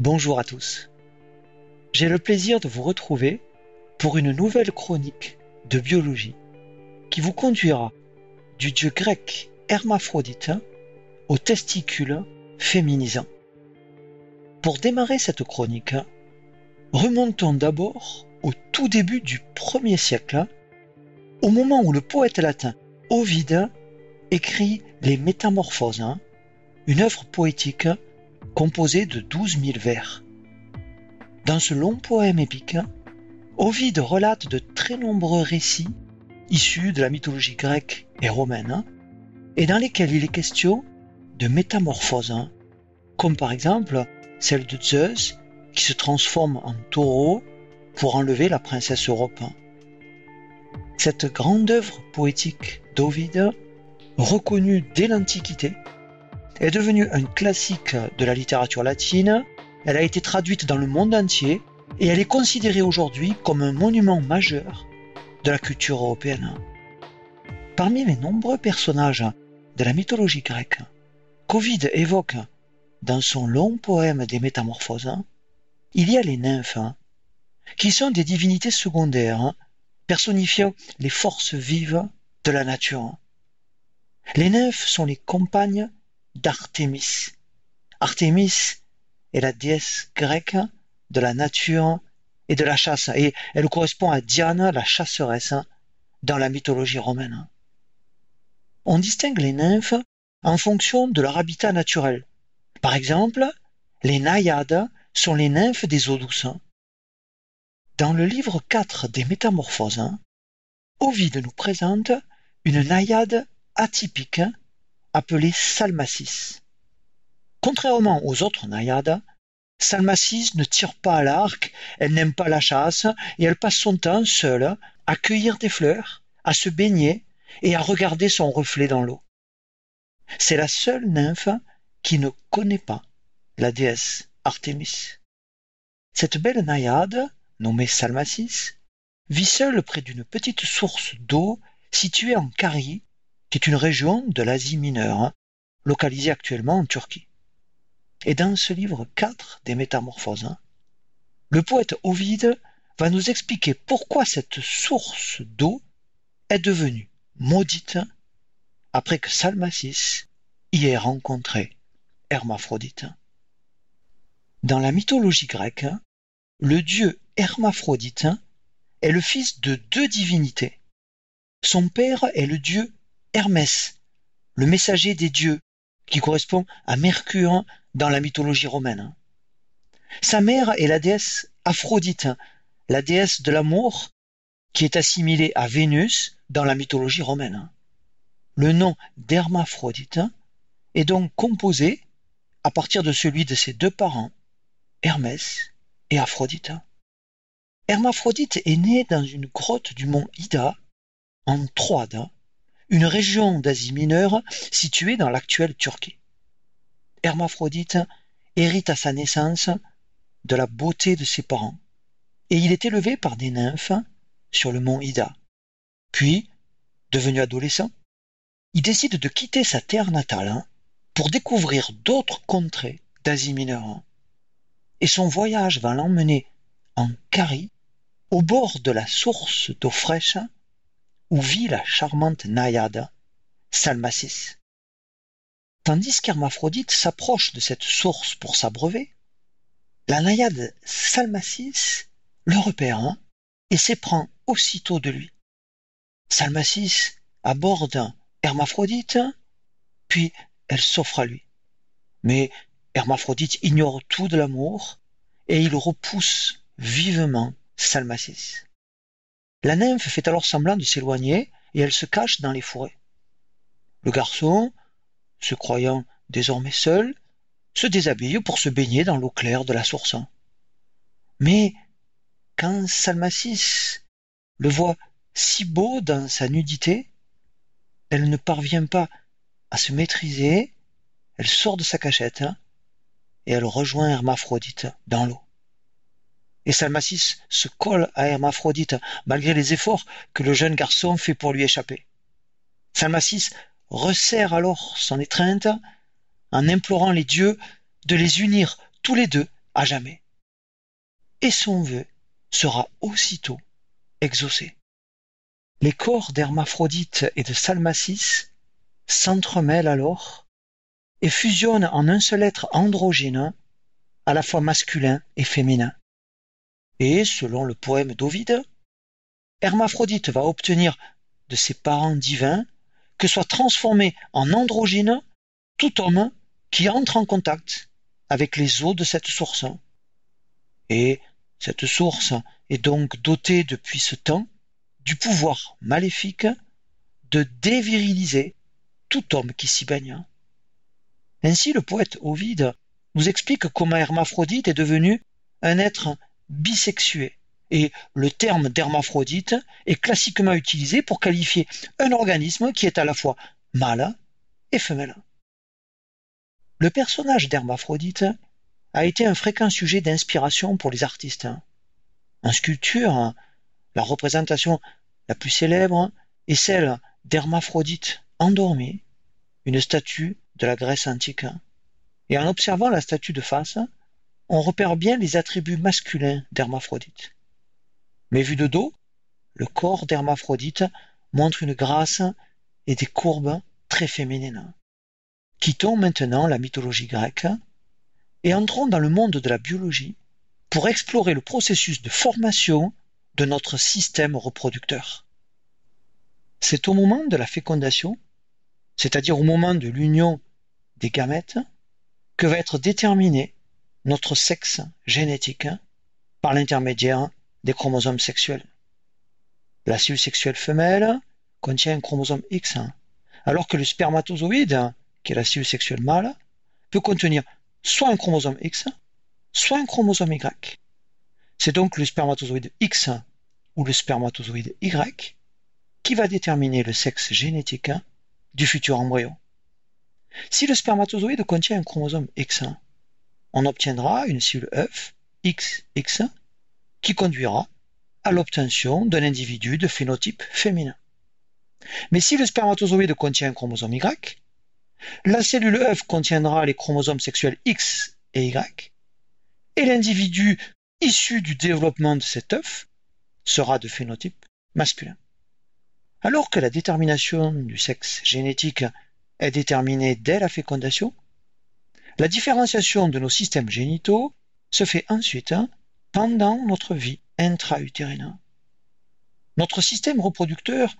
Bonjour à tous. J'ai le plaisir de vous retrouver pour une nouvelle chronique de biologie qui vous conduira du dieu grec hermaphrodite aux testicules féminisants. Pour démarrer cette chronique, remontons d'abord au tout début du 1er siècle, au moment où le poète latin Ovide écrit les Métamorphoses, une œuvre poétique composé de douze mille vers. Dans ce long poème épique, Ovide relate de très nombreux récits issus de la mythologie grecque et romaine, et dans lesquels il est question de métamorphoses, comme par exemple celle de Zeus qui se transforme en taureau pour enlever la princesse Europe. Cette grande œuvre poétique d'Ovide, reconnue dès l'Antiquité, est devenue un classique de la littérature latine, elle a été traduite dans le monde entier et elle est considérée aujourd'hui comme un monument majeur de la culture européenne. Parmi les nombreux personnages de la mythologie grecque, qu'Ovide évoque dans son long poème des Métamorphoses, il y a les nymphes, qui sont des divinités secondaires, personnifiant les forces vives de la nature. Les nymphes sont les compagnes d'Artémis. Artémis est la déesse grecque de la nature et de la chasse, et elle correspond à Diane, la chasseresse, dans la mythologie romaine. On distingue les nymphes en fonction de leur habitat naturel. Par exemple, les naïades sont les nymphes des eaux douces. Dans le livre 4 des Métamorphoses, Ovide nous présente une naïade atypique appelée Salmacis. Contrairement aux autres naïades, Salmacis ne tire pas à l'arc, elle n'aime pas la chasse et elle passe son temps seule à cueillir des fleurs, à se baigner et à regarder son reflet dans l'eau. C'est la seule nymphe qui ne connaît pas la déesse Artémis. Cette belle naïade, nommée Salmacis, vit seule près d'une petite source d'eau située en Carie, qui est une région de l'Asie mineure, hein, localisée actuellement en Turquie. Et dans ce livre 4 des Métamorphoses, hein, le poète Ovide va nous expliquer pourquoi cette source d'eau est devenue maudite après que Salmacis y ait rencontré Hermaphrodite. Dans la mythologie grecque, le dieu Hermaphrodite est le fils de deux divinités. Son père est le dieu Hermès, le messager des dieux, qui correspond à Mercure dans la mythologie romaine. Sa mère est la déesse Aphrodite, la déesse de l'amour, qui est assimilée à Vénus dans la mythologie romaine. Le nom d'Hermaphrodite est donc composé à partir de celui de ses deux parents, Hermès et Aphrodite. Hermaphrodite est né dans une grotte du mont Ida, en Troade, une région d'Asie mineure située dans l'actuelle Turquie. Hermaphrodite hérite à sa naissance de la beauté de ses parents, et il est élevé par des nymphes sur le mont Ida. Puis, devenu adolescent, il décide de quitter sa terre natale pour découvrir d'autres contrées d'Asie mineure. Et son voyage va l'emmener en Carie, au bord de la source d'eau fraîche où vit la charmante naïade Salmacis. Tandis qu'Hermaphrodite s'approche de cette source pour s'abreuver, la naïade Salmacis le repère et s'éprend aussitôt de lui. Salmacis aborde Hermaphrodite, puis elle s'offre à lui. Mais Hermaphrodite ignore tout de l'amour et il repousse vivement Salmacis. La nymphe fait alors semblant de s'éloigner et elle se cache dans les forêts. Le garçon, se croyant désormais seul, se déshabille pour se baigner dans l'eau claire de la source. Mais quand Salmacis le voit si beau dans sa nudité, elle ne parvient pas à se maîtriser, elle sort de sa cachette et elle rejoint Hermaphrodite dans l'eau et Salmacis se colle à Hermaphrodite malgré les efforts que le jeune garçon fait pour lui échapper. Salmacis resserre alors son étreinte en implorant les dieux de les unir tous les deux à jamais. Et son vœu sera aussitôt exaucé. Les corps d'Hermaphrodite et de Salmacis s'entremêlent alors et fusionnent en un seul être androgyne, à la fois masculin et féminin. Et, selon le poème d'Ovide, Hermaphrodite va obtenir de ses parents divins que soit transformé en androgyne tout homme qui entre en contact avec les eaux de cette source. Et cette source est donc dotée depuis ce temps du pouvoir maléfique de déviriliser tout homme qui s'y baigne. Ainsi, le poète Ovide nous explique comment Hermaphrodite est devenu un être bisexué. Et le terme d'hermaphrodite est classiquement utilisé pour qualifier un organisme qui est à la fois mâle et femelle. Le personnage d'Hermaphrodite a été un fréquent sujet d'inspiration pour les artistes. En sculpture, la représentation la plus célèbre est celle d'Hermaphrodite endormi, une statue de la Grèce antique. Et en observant la statue de face, on repère bien les attributs masculins d'Hermaphrodite. Mais vu de dos, le corps d'Hermaphrodite montre une grâce et des courbes très féminines. Quittons maintenant la mythologie grecque et entrons dans le monde de la biologie pour explorer le processus de formation de notre système reproducteur. C'est au moment de la fécondation, c'est-à-dire au moment de l'union des gamètes, que va être déterminé notre sexe génétique par l'intermédiaire des chromosomes sexuels. La cellule sexuelle femelle contient un chromosome X, alors que le spermatozoïde qui est la cellule sexuelle mâle, peut contenir soit un chromosome X, soit un chromosome Y. C'est donc le spermatozoïde X ou le spermatozoïde Y qui va déterminer le sexe génétique du futur embryon. Si le spermatozoïde contient un chromosome X, on obtiendra une cellule œuf XX qui conduira à l'obtention d'un individu de phénotype féminin. Mais si le spermatozoïde contient un chromosome Y, la cellule œuf contiendra les chromosomes sexuels X et Y, et l'individu issu du développement de cet œuf sera de phénotype masculin. Alors que la détermination du sexe génétique est déterminée dès la fécondation, la différenciation de nos systèmes génitaux se fait ensuite pendant notre vie intra-utérine. Notre système reproducteur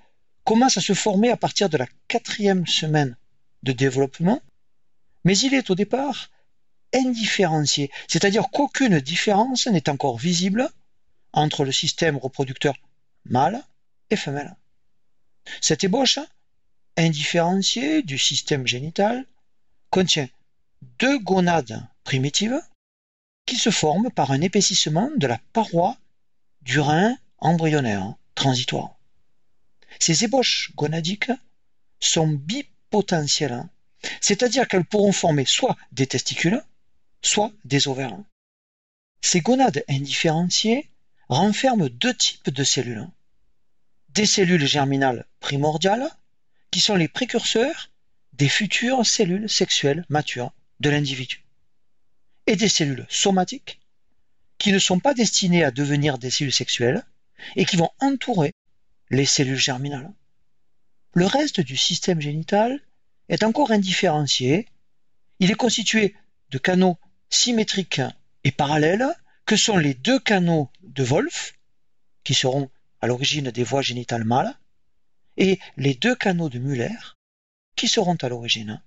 commence à se former à partir de la quatrième semaine de développement, mais il est au départ indifférencié, c'est-à-dire qu'aucune différence n'est encore visible entre le système reproducteur mâle et femelle. Cette ébauche indifférenciée du système génital contient deux gonades primitives qui se forment par un épaississement de la paroi du rein embryonnaire transitoire. Ces ébauches gonadiques sont bipolaires potentielles, hein. c'est-à-dire qu'elles pourront former soit des testicules, soit des ovaires. Ces gonades indifférenciées renferment deux types de cellules. Des cellules germinales primordiales, qui sont les précurseurs des futures cellules sexuelles matures de l'individu, et des cellules somatiques, qui ne sont pas destinées à devenir des cellules sexuelles et qui vont entourer les cellules germinales. Le reste du système génital est encore indifférencié. Il est constitué de canaux symétriques et parallèles que sont les deux canaux de Wolff, qui seront à l'origine des voies génitales mâles, et les deux canaux de Muller, qui seront à l'origine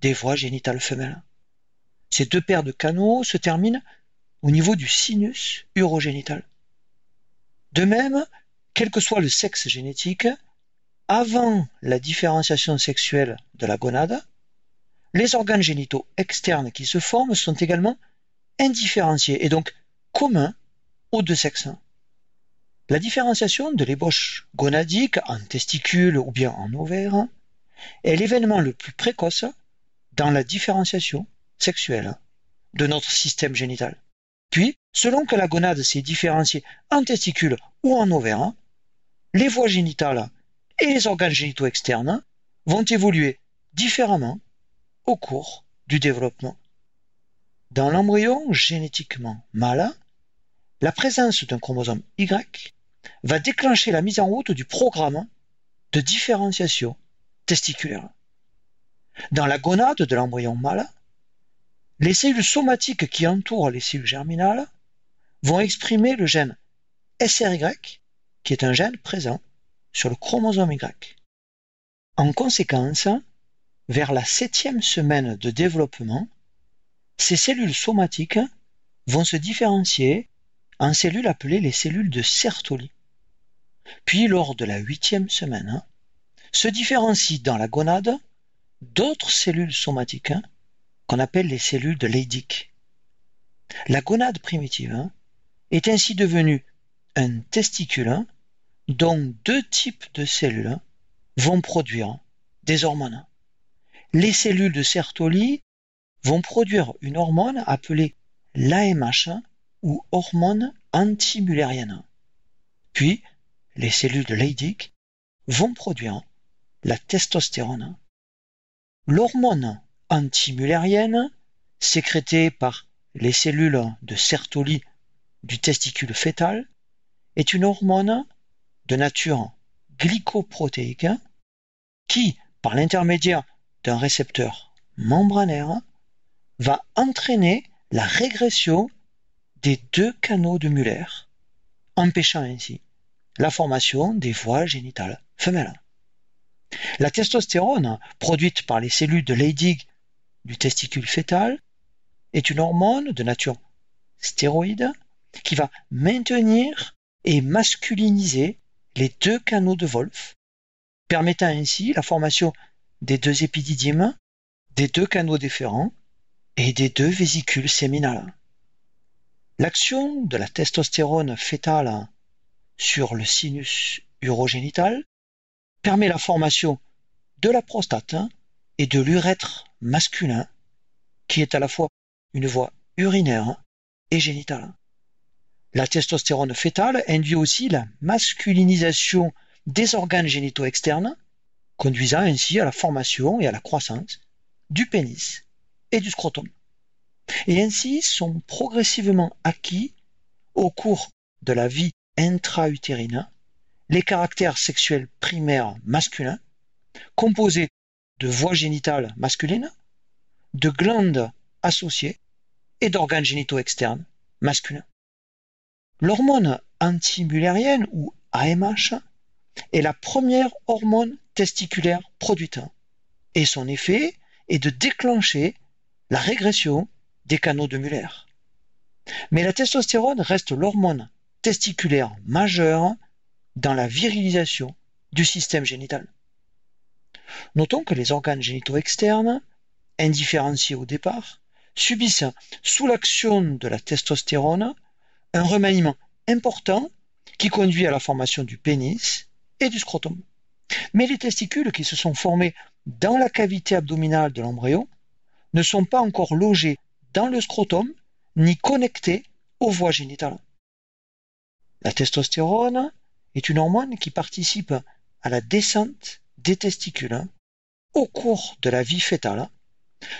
des voies génitales femelles. Ces deux paires de canaux se terminent au niveau du sinus urogénital. De même, quel que soit le sexe génétique, avant la différenciation sexuelle de la gonade, les organes génitaux externes qui se forment sont également indifférenciés et donc communs aux deux sexes. La différenciation de l'ébauche gonadique en testicules ou bien en ovaire est l'événement le plus précoce dans la différenciation sexuelle de notre système génital. Puis, selon que la gonade s'est différenciée en testicules ou en ovaire, les voies génitales et les organes génitaux externes vont évoluer différemment au cours du développement. Dans l'embryon génétiquement mâle, la présence d'un chromosome Y va déclencher la mise en route du programme de différenciation testiculaire. Dans la gonade de l'embryon mâle, les cellules somatiques qui entourent les cellules germinales vont exprimer le gène SRY, qui est un gène présent sur le chromosome Y. En conséquence, vers la septième semaine de développement, ces cellules somatiques vont se différencier en cellules appelées les cellules de Sertoli. Puis, lors de la huitième semaine, se différencient dans la gonade d'autres cellules somatiques qu'on appelle les cellules de Leydig. La gonade primitive est ainsi devenue un testicule dont deux types de cellules vont produire des hormones. Les cellules de Sertoli vont produire une hormone appelée l'AMH ou hormone antimullérienne. Puis, les cellules de Leydig vont produire la testostérone. L'hormone antimullérienne, sécrétée par les cellules de Sertoli du testicule fœtal, est une hormone de nature glycoprotéique qui, par l'intermédiaire d'un récepteur membranaire, va entraîner la régression des deux canaux de Muller, empêchant ainsi la formation des voies génitales femelles. La testostérone, produite par les cellules de Leydig du testicule fœtal, est une hormone de nature stéroïde qui va maintenir et masculiniser les deux canaux de Wolff, permettant ainsi la formation des deux épididymes, des deux canaux déférents et des deux vésicules séminales. L'action de la testostérone fœtale sur le sinus urogénital permet la formation de la prostate et de l'urètre masculin, qui est à la fois une voie urinaire et génitale. La testostérone fœtale induit aussi la masculinisation des organes génitaux externes, conduisant ainsi à la formation et à la croissance du pénis et du scrotum. Et ainsi sont progressivement acquis au cours de la vie intra-utérine les caractères sexuels primaires masculins, composés de voies génitales masculines, de glandes associées et d'organes génitaux externes masculins. L'hormone antimullérienne ou AMH est la première hormone testiculaire produite et son effet est de déclencher la régression des canaux de Muller. Mais la testostérone reste l'hormone testiculaire majeure dans la virilisation du système génital. Notons que les organes génitaux externes, indifférenciés au départ, subissent sous l'action de la testostérone un remaniement important qui conduit à la formation du pénis et du scrotum. Mais les testicules qui se sont formés dans la cavité abdominale de l'embryon ne sont pas encore logés dans le scrotum ni connectés aux voies génitales. La testostérone est une hormone qui participe à la descente des testicules au cours de la vie fœtale,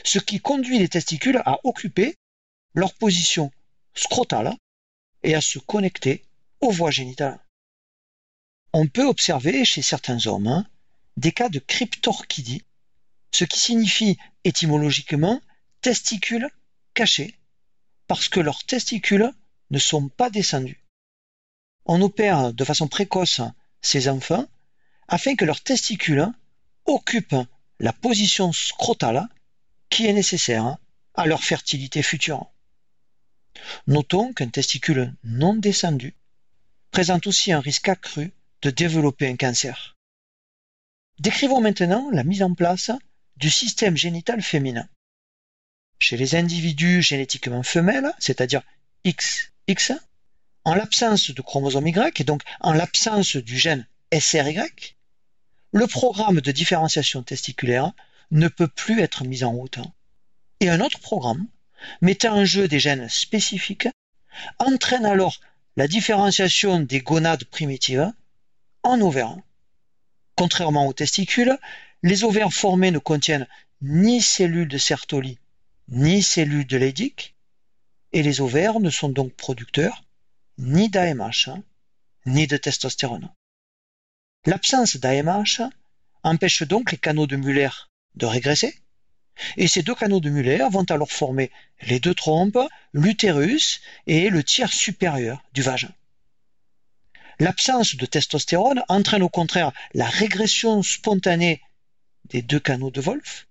ce qui conduit les testicules à occuper leur position scrotale et à se connecter aux voies génitales. On peut observer chez certains hommes hein, des cas de cryptorchidie, ce qui signifie étymologiquement testicules cachés, parce que leurs testicules ne sont pas descendus. On opère de façon précoce ces enfants afin que leurs testicules occupent la position scrotale qui est nécessaire à leur fertilité future. Notons qu'un testicule non descendu présente aussi un risque accru de développer un cancer. Décrivons maintenant la mise en place du système génital féminin. Chez les individus génétiquement femelles, c'est-à-dire XX, en l'absence de chromosome Y et donc en l'absence du gène SRY, le programme de différenciation testiculaire ne peut plus être mis en route. Et un autre programme, mettant en jeu des gènes spécifiques, entraîne alors la différenciation des gonades primitives en ovaires. Contrairement aux testicules, les ovaires formés ne contiennent ni cellules de Sertoli ni cellules de Leydig, et les ovaires ne sont donc producteurs ni d'AMH, ni de testostérone. L'absence d'AMH empêche donc les canaux de Muller de régresser, et ces deux canaux de Muller vont alors former les deux trompes, l'utérus et le tiers supérieur du vagin. L'absence de testostérone entraîne au contraire la régression spontanée des deux canaux de Wolf,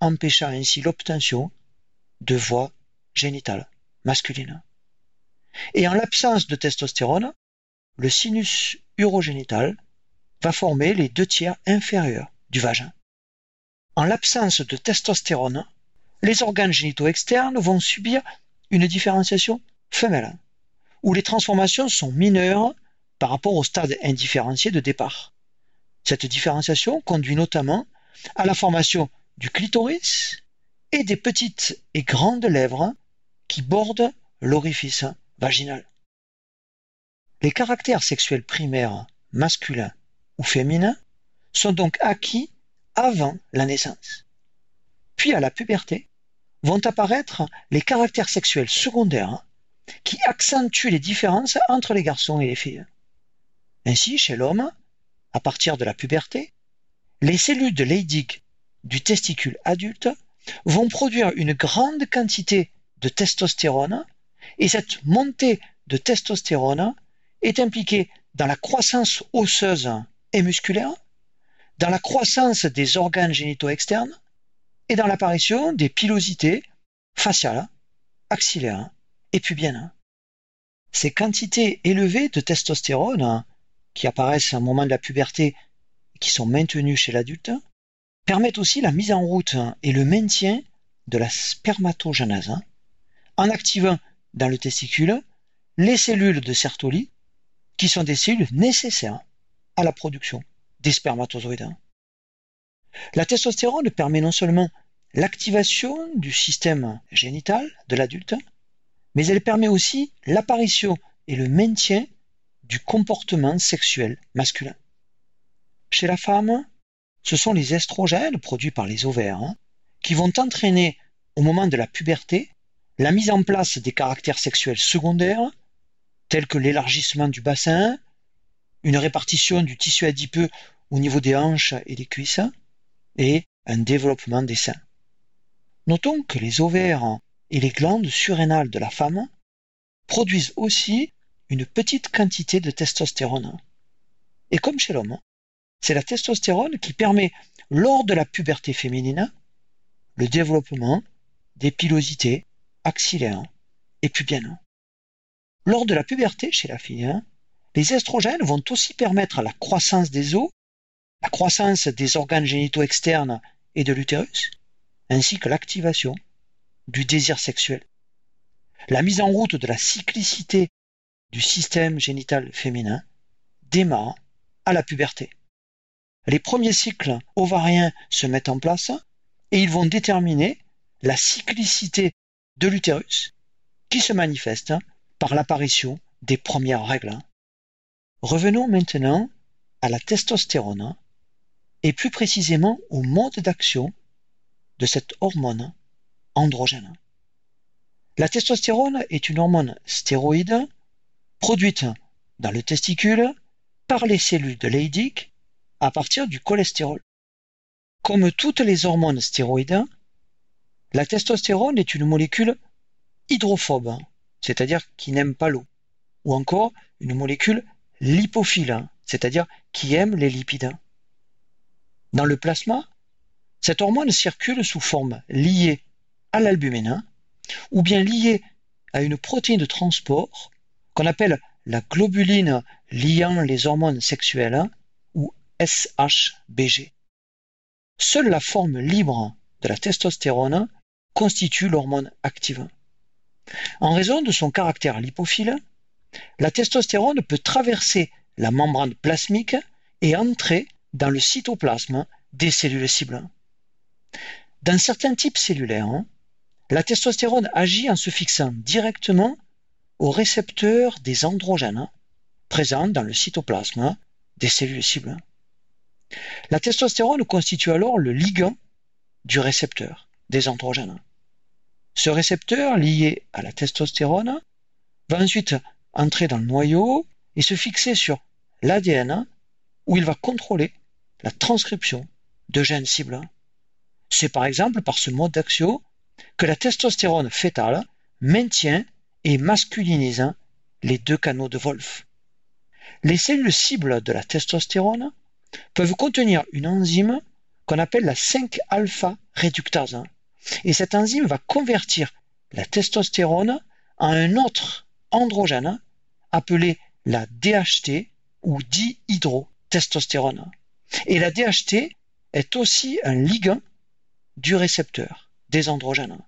empêchant ainsi l'obtention de voies génitales masculines. Et en l'absence de testostérone, le sinus urogénital va former les deux tiers inférieurs du vagin. En l'absence de testostérone, les organes génitaux externes vont subir une différenciation femelle, où les transformations sont mineures par rapport au stade indifférencié de départ. Cette différenciation conduit notamment à la formation du clitoris et des petites et grandes lèvres qui bordent l'orifice vaginal. Les caractères sexuels primaires masculins ou féminins sont donc acquis avant la naissance. Puis à la puberté vont apparaître les caractères sexuels secondaires qui accentuent les différences entre les garçons et les filles. Ainsi, chez l'homme, à partir de la puberté, les cellules de Leydig du testicule adulte vont produire une grande quantité de testostérone et cette montée de testostérone est impliquée dans la croissance osseuse et musculaire, dans la croissance des organes génitaux externes et dans l'apparition des pilosités faciales, axillaires et pubiennes. Ces quantités élevées de testostérone qui apparaissent un moment de la puberté et qui sont maintenues chez l'adulte permettent aussi la mise en route et le maintien de la spermatogenèse en activant dans le testicule les cellules de Sertoli qui sont des cellules nécessaires à la production des spermatozoïdes. La testostérone permet non seulement l'activation du système génital de l'adulte, mais elle permet aussi l'apparition et le maintien du comportement sexuel masculin. Chez la femme, ce sont les estrogènes produits par les ovaires hein, qui vont entraîner au moment de la puberté la mise en place des caractères sexuels secondaires tels que l'élargissement du bassin, une répartition du tissu adipeux au niveau des hanches et des cuisses, et un développement des seins. Notons que les ovaires et les glandes surrénales de la femme produisent aussi une petite quantité de testostérone. Et comme chez l'homme, c'est la testostérone qui permet, lors de la puberté féminine, le développement des pilosités axillaires et pubiennes. Lors de la puberté chez la fille, les estrogènes vont aussi permettre la croissance des os, la croissance des organes génitaux externes et de l'utérus, ainsi que l'activation du désir sexuel. La mise en route de la cyclicité du système génital féminin démarre à la puberté. Les premiers cycles ovariens se mettent en place et ils vont déterminer la cyclicité de l'utérus qui se manifeste par l'apparition des premières règles. Revenons maintenant à la testostérone et plus précisément au mode d'action de cette hormone androgène. La testostérone est une hormone stéroïde produite dans le testicule par les cellules de Leydig à partir du cholestérol. Comme toutes les hormones stéroïdes, la testostérone est une molécule hydrophobe c'est-à-dire qui n'aime pas l'eau, ou encore une molécule lipophile, c'est-à-dire qui aime les lipides. Dans le plasma, cette hormone circule sous forme liée à l'albumine ou bien liée à une protéine de transport qu'on appelle la globuline liant les hormones sexuelles ou SHBG. Seule la forme libre de la testostérone constitue l'hormone active. En raison de son caractère lipophile, la testostérone peut traverser la membrane plasmique et entrer dans le cytoplasme des cellules cibles. Dans certains types cellulaires, la testostérone agit en se fixant directement aux récepteurs des androgènes présents dans le cytoplasme des cellules cibles. La testostérone constitue alors le ligand du récepteur des androgènes. Ce récepteur lié à la testostérone va ensuite entrer dans le noyau et se fixer sur l'ADN où il va contrôler la transcription de gènes cibles. C'est par exemple par ce mode d'action que la testostérone fétale maintient et masculinise les deux canaux de Wolf. Les cellules cibles de la testostérone peuvent contenir une enzyme qu'on appelle la 5-alpha réductase. Et cette enzyme va convertir la testostérone en un autre androgène appelé la DHT ou dihydrotestostérone. Et la DHT est aussi un ligand du récepteur des androgènes.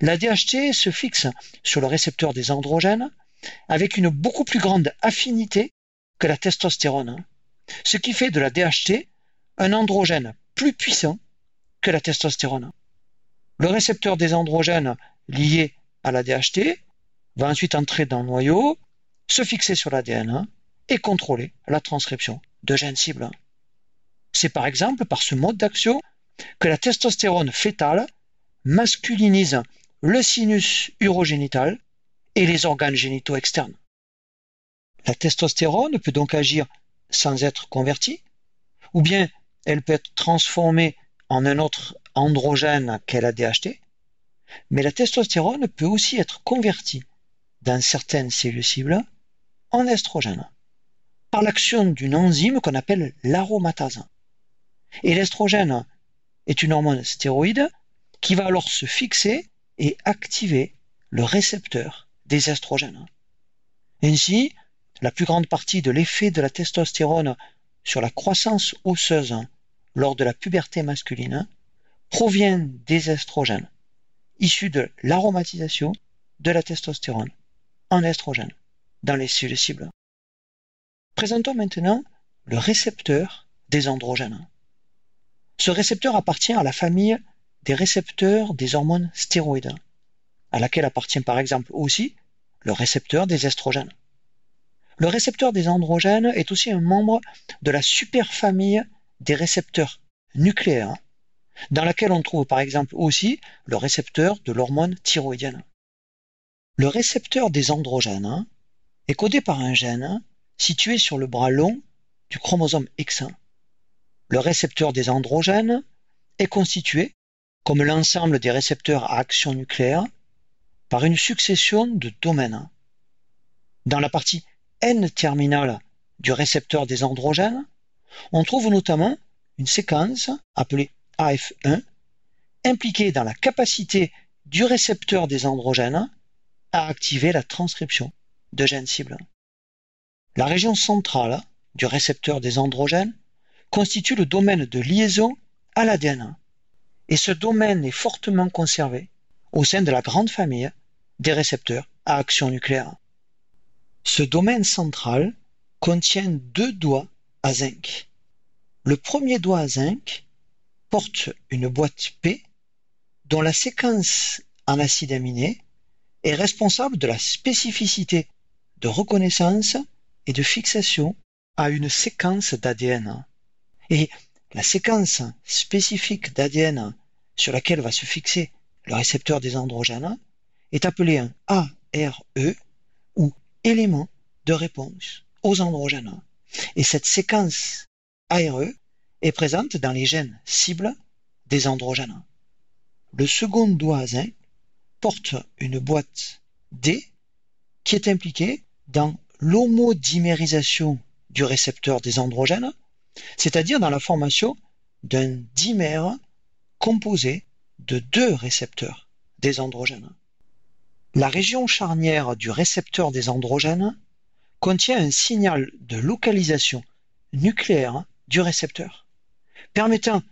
La DHT se fixe sur le récepteur des androgènes avec une beaucoup plus grande affinité que la testostérone, ce qui fait de la DHT un androgène plus puissant que la testostérone. Le récepteur des androgènes lié à la DHT va ensuite entrer dans le noyau, se fixer sur l'ADN et contrôler la transcription de gènes cibles. C'est par exemple par ce mode d'action que la testostérone fétale masculinise le sinus urogénital et les organes génitaux externes. La testostérone peut donc agir sans être convertie, ou bien elle peut être transformée en un autre androgène qu'est la DHT, mais la testostérone peut aussi être convertie dans certaines cellules cibles en estrogène par l'action d'une enzyme qu'on appelle l'aromatase. Et l'estrogène est une hormone stéroïde qui va alors se fixer et activer le récepteur des estrogènes. Ainsi, la plus grande partie de l'effet de la testostérone sur la croissance osseuse lors de la puberté masculine provient des estrogènes issus de l'aromatisation de la testostérone en estrogène dans les cellules cibles. Présentons maintenant le récepteur des androgènes. Ce récepteur appartient à la famille des récepteurs des hormones stéroïdes, à laquelle appartient par exemple aussi le récepteur des estrogènes. Le récepteur des androgènes est aussi un membre de la superfamille des récepteurs nucléaires, dans laquelle on trouve par exemple aussi le récepteur de l'hormone thyroïdienne. Le récepteur des androgènes est codé par un gène situé sur le bras long du chromosome X1. Le récepteur des androgènes est constitué, comme l'ensemble des récepteurs à action nucléaire, par une succession de domaines. Dans la partie N-terminale du récepteur des androgènes, on trouve notamment une séquence appelée AF1 impliquée dans la capacité du récepteur des androgènes à activer la transcription de gènes cibles. La région centrale du récepteur des androgènes constitue le domaine de liaison à l'ADN. Et ce domaine est fortement conservé au sein de la grande famille des récepteurs à action nucléaire. Ce domaine central contient deux doigts à zinc. Le premier doigt à zinc porte une boîte P dont la séquence en acide aminé est responsable de la spécificité de reconnaissance et de fixation à une séquence d'ADN. Et la séquence spécifique d'ADN sur laquelle va se fixer le récepteur des androgènes est appelé un ARE ou élément de réponse aux androgènes. Et cette séquence ARE est présente dans les gènes cibles des androgènes. Le second doigt porte une boîte D qui est impliquée dans l'homodimérisation du récepteur des androgènes, c'est-à-dire dans la formation d'un dimère composé de deux récepteurs des androgènes. La région charnière du récepteur des androgènes contient un signal de localisation nucléaire du récepteur, permettant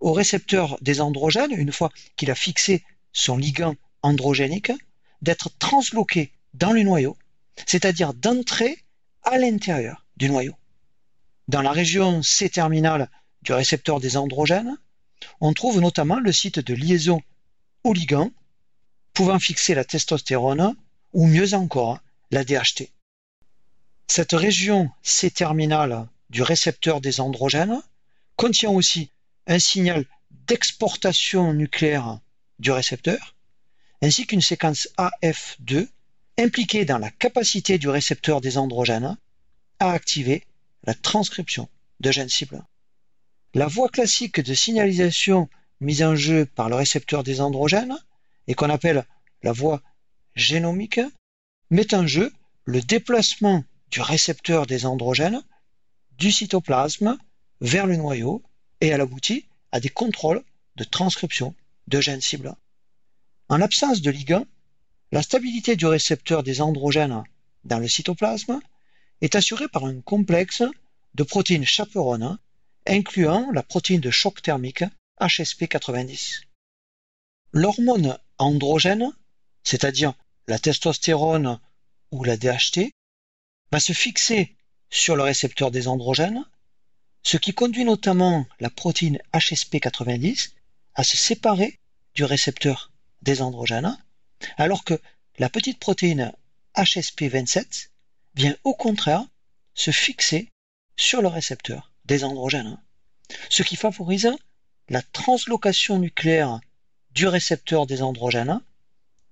au récepteur des androgènes, une fois qu'il a fixé son ligand androgénique, d'être transloqué dans le noyau, c'est-à-dire d'entrer à l'intérieur du noyau. Dans la région C-terminale du récepteur des androgènes, on trouve notamment le site de liaison ligand pouvant fixer la testostérone ou mieux encore la DHT. Cette région C-terminale du récepteur des androgènes contient aussi un signal d'exportation nucléaire du récepteur, ainsi qu'une séquence AF2 impliquée dans la capacité du récepteur des androgènes à activer la transcription de gènes cibles. La voie classique de signalisation mise en jeu par le récepteur des androgènes et qu'on appelle la voie génomique met en jeu le déplacement du récepteur des androgènes du cytoplasme vers le noyau et elle aboutit à des contrôles de transcription de gènes cibles. En l'absence de ligand, la stabilité du récepteur des androgènes dans le cytoplasme est assurée par un complexe de protéines chaperones incluant la protéine de choc thermique HSP90. L'hormone androgène, c'est-à-dire la testostérone ou la DHT, va se fixer sur le récepteur des androgènes, ce qui conduit notamment la protéine HSP90 à se séparer du récepteur des androgènes, alors que la petite protéine HSP27 vient au contraire se fixer sur le récepteur des androgènes, ce qui favorise la translocation nucléaire du récepteur des androgènes,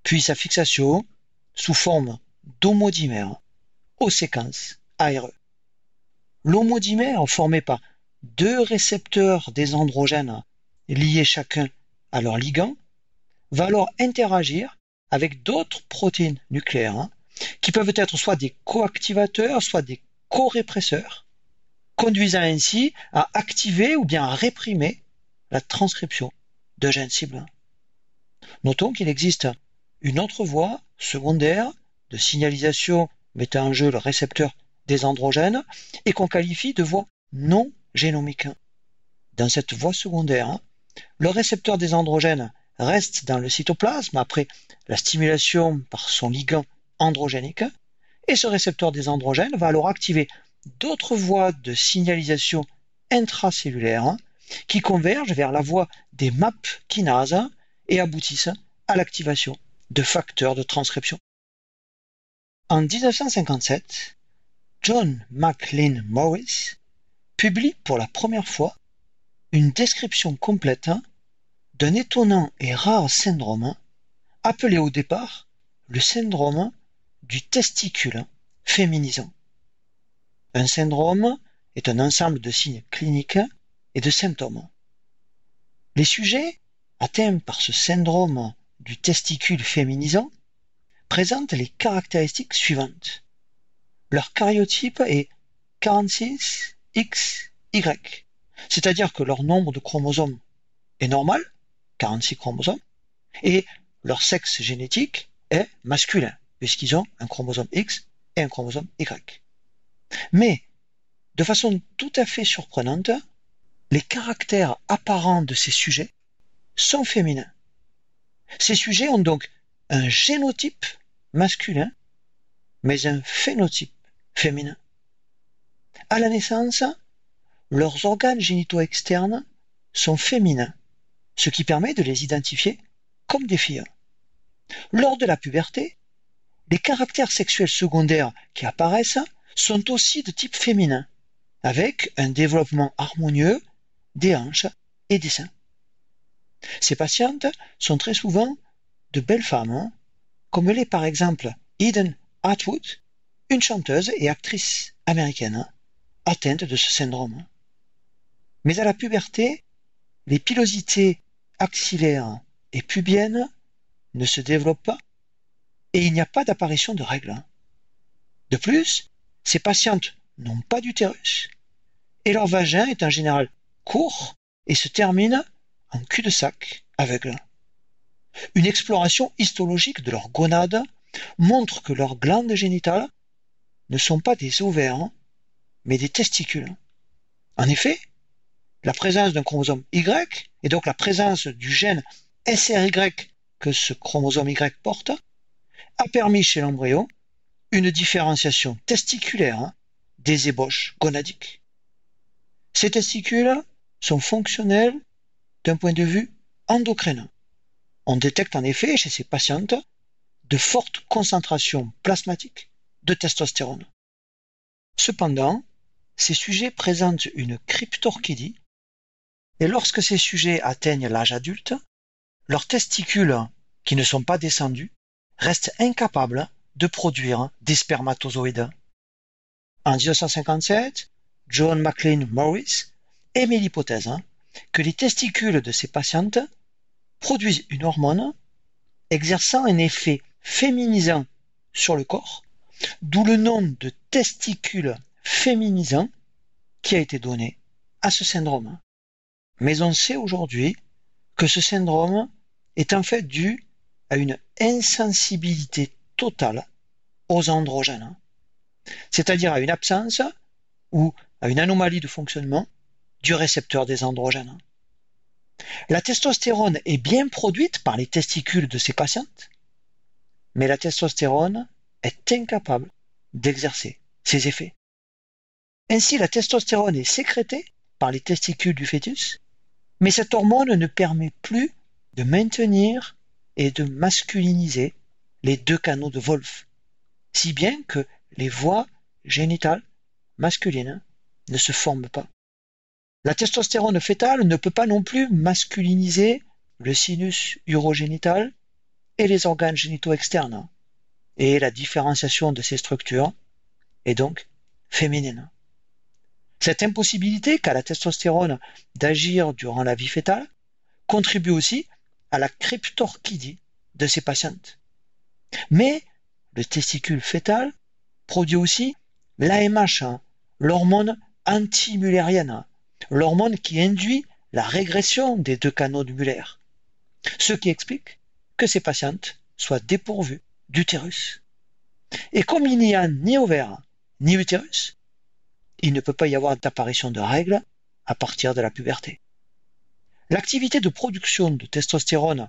puis sa fixation sous forme d'homodimère aux séquences ARE. L'homodimère formé par deux récepteurs des androgènes liés chacun à leur ligand va alors interagir avec d'autres protéines nucléaires hein, qui peuvent être soit des coactivateurs, soit des co-répresseurs, conduisant ainsi à activer ou bien à réprimer la transcription de gènes cibles. Notons qu'il existe une autre voie secondaire de signalisation mettant en jeu le récepteur des androgènes et qu'on qualifie de voie non génomique. Dans cette voie secondaire, le récepteur des androgènes reste dans le cytoplasme après la stimulation par son ligand androgénique et ce récepteur des androgènes va alors activer d'autres voies de signalisation intracellulaire qui convergent vers la voie des MAP kinases et aboutissent à l'activation de facteurs de transcription. En 1957, John McLean Morris publie pour la première fois une description complète d'un étonnant et rare syndrome appelé au départ le syndrome du testicule féminisant. Un syndrome est un ensemble de signes cliniques et de symptômes. Les sujets atteints par ce syndrome du testicule féminisant présentent les caractéristiques suivantes. Leur cariotype est 46XY, c'est-à-dire que leur nombre de chromosomes est normal, 46 chromosomes, et leur sexe génétique est masculin, puisqu'ils ont un chromosome X et un chromosome Y. Mais, de façon tout à fait surprenante, les caractères apparents de ces sujets sont féminins. Ces sujets ont donc un génotype masculin, mais un phénotype féminin. À la naissance, leurs organes génitaux externes sont féminins, ce qui permet de les identifier comme des filles. Lors de la puberté, les caractères sexuels secondaires qui apparaissent sont aussi de type féminin, avec un développement harmonieux des hanches et des seins. Ces patientes sont très souvent de belles femmes, hein, comme l'est par exemple Eden Atwood, une chanteuse et actrice américaine hein, atteinte de ce syndrome. Mais à la puberté, les pilosités axillaires et pubiennes ne se développent pas et il n'y a pas d'apparition de règles. Hein. De plus, ces patientes n'ont pas d'utérus et leur vagin est en général court et se termine en cul-de-sac aveugle. Une exploration histologique de leurs gonades montre que leurs glandes génitales ne sont pas des ovaires, mais des testicules. En effet, la présence d'un chromosome Y, et donc la présence du gène SRY que ce chromosome Y porte, a permis chez l'embryon une différenciation testiculaire des ébauches gonadiques. Ces testicules sont fonctionnels d'un point de vue endocrinien. On détecte en effet chez ces patientes de fortes concentrations plasmatiques de testostérone. Cependant, ces sujets présentent une cryptorchidie et lorsque ces sujets atteignent l'âge adulte, leurs testicules qui ne sont pas descendus restent incapables de produire des spermatozoïdes. En 1957, John McLean Morris émet l'hypothèse que les testicules de ces patientes produisent une hormone exerçant un effet féminisant sur le corps, d'où le nom de testicule féminisant qui a été donné à ce syndrome. Mais on sait aujourd'hui que ce syndrome est en fait dû à une insensibilité totale aux androgènes, c'est-à-dire à une absence ou à une anomalie de fonctionnement du récepteur des androgènes. La testostérone est bien produite par les testicules de ces patientes, mais la testostérone est incapable d'exercer ses effets. Ainsi, la testostérone est sécrétée par les testicules du fœtus, mais cette hormone ne permet plus de maintenir et de masculiniser les deux canaux de Wolf, si bien que les voies génitales masculines ne se forment pas. La testostérone fétale ne peut pas non plus masculiniser le sinus urogénital et les organes génitaux externes, et la différenciation de ces structures est donc féminine. Cette impossibilité qu'a la testostérone d'agir durant la vie fétale contribue aussi à la cryptorchidie de ces patientes. Mais le testicule fœtal produit aussi l'AMH, hein, l'hormone antimullérienne, l'hormone qui induit la régression des deux canaux Muller, ce qui explique que ces patientes soient dépourvues d'utérus. Et comme il n'y a ni ovaire ni utérus, il ne peut pas y avoir d'apparition de règles à partir de la puberté. L'activité de production de testostérone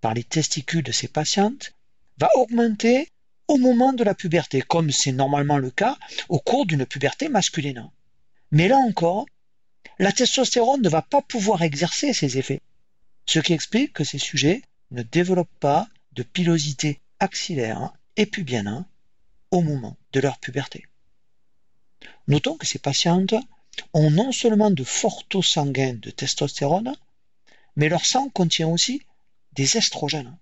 par les testicules de ces patientes va augmenter au moment de la puberté, comme c'est normalement le cas au cours d'une puberté masculine. Mais là encore, la testostérone ne va pas pouvoir exercer ses effets, ce qui explique que ces sujets ne développent pas de pilosité axillaire et pubienne au moment de leur puberté. Notons que ces patientes ont non seulement de forts taux sanguins de testostérone, mais leur sang contient aussi des estrogènes.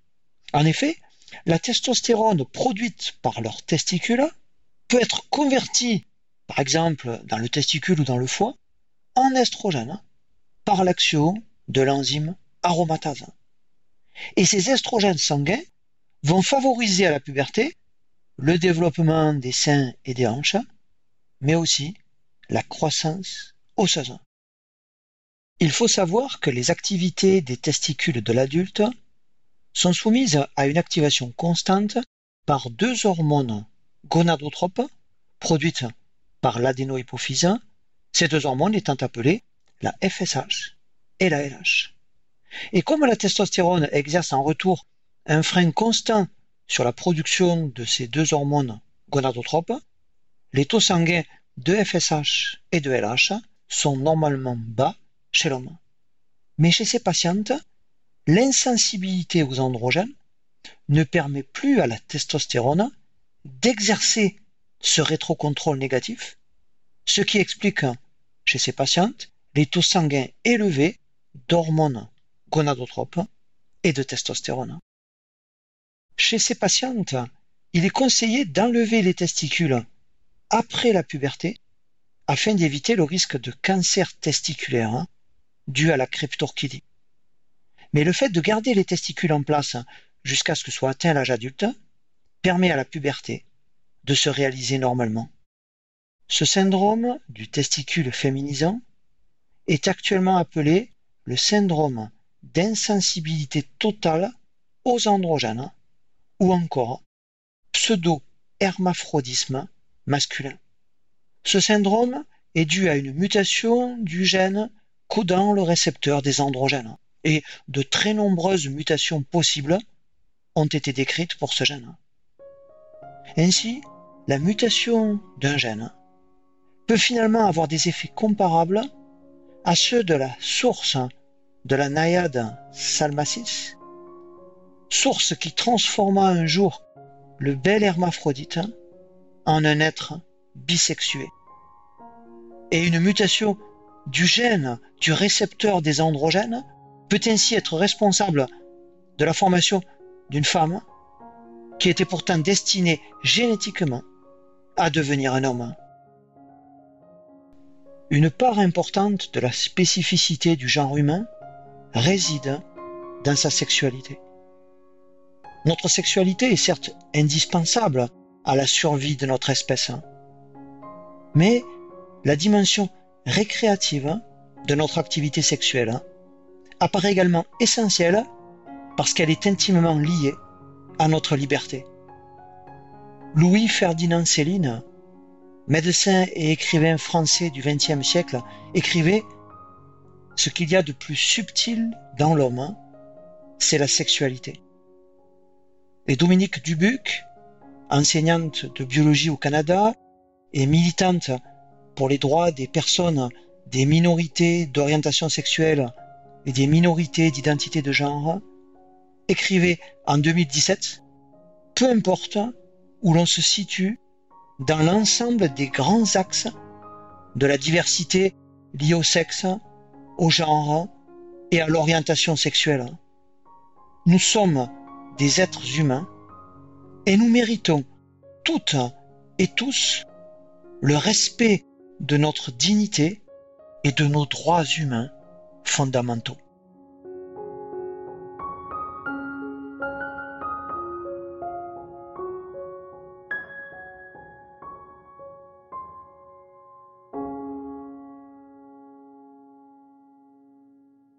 En effet, la testostérone produite par leurs testicules peut être convertie, par exemple dans le testicule ou dans le foie, en estrogène par l'action de l'enzyme aromatase. Et ces estrogènes sanguins vont favoriser à la puberté le développement des seins et des hanches, mais aussi la croissance osseuse. Il faut savoir que les activités des testicules de l'adulte sont soumises à une activation constante par deux hormones gonadotropes produites par l'adénohypophyse, ces deux hormones étant appelées la FSH et la LH. Et comme la testostérone exerce en retour un frein constant sur la production de ces deux hormones gonadotropes, les taux sanguins de FSH et de LH sont normalement bas chez l'homme. Mais chez ces patientes, l'insensibilité aux androgènes ne permet plus à la testostérone d'exercer ce rétrocontrôle négatif, ce qui explique chez ces patientes les taux sanguins élevés d'hormones gonadotropes et de testostérone. Chez ces patientes, il est conseillé d'enlever les testicules après la puberté afin d'éviter le risque de cancer testiculaire dû à la cryptorchidie. Mais le fait de garder les testicules en place jusqu'à ce que soit atteint l'âge adulte permet à la puberté de se réaliser normalement. Ce syndrome du testicule féminisant est actuellement appelé le syndrome d'insensibilité totale aux androgènes ou encore pseudo-hermaphrodisme masculin. Ce syndrome est dû à une mutation du gène codant le récepteur des androgènes et de très nombreuses mutations possibles ont été décrites pour ce gène. Ainsi, la mutation d'un gène peut finalement avoir des effets comparables à ceux de la source de la naïade salmacis, source qui transforma un jour le bel hermaphrodite en un être bisexué. Et une mutation du gène du récepteur des androgènes peut ainsi être responsable de la formation d'une femme qui était pourtant destiné génétiquement à devenir un homme. Une part importante de la spécificité du genre humain réside dans sa sexualité. Notre sexualité est certes indispensable à la survie de notre espèce, mais la dimension récréative de notre activité sexuelle apparaît également essentielle parce qu'elle est intimement liée à notre liberté. Louis-Ferdinand Céline, médecin et écrivain français du XXe siècle, écrivait Ce qu'il y a de plus subtil dans l'homme, c'est la sexualité. Et Dominique Dubuc, enseignante de biologie au Canada et militante pour les droits des personnes des minorités d'orientation sexuelle et des minorités d'identité de genre, écrivait en 2017, peu importe où l'on se situe dans l'ensemble des grands axes de la diversité liée au sexe, au genre et à l'orientation sexuelle. Nous sommes des êtres humains et nous méritons toutes et tous le respect de notre dignité et de nos droits humains fondamentaux.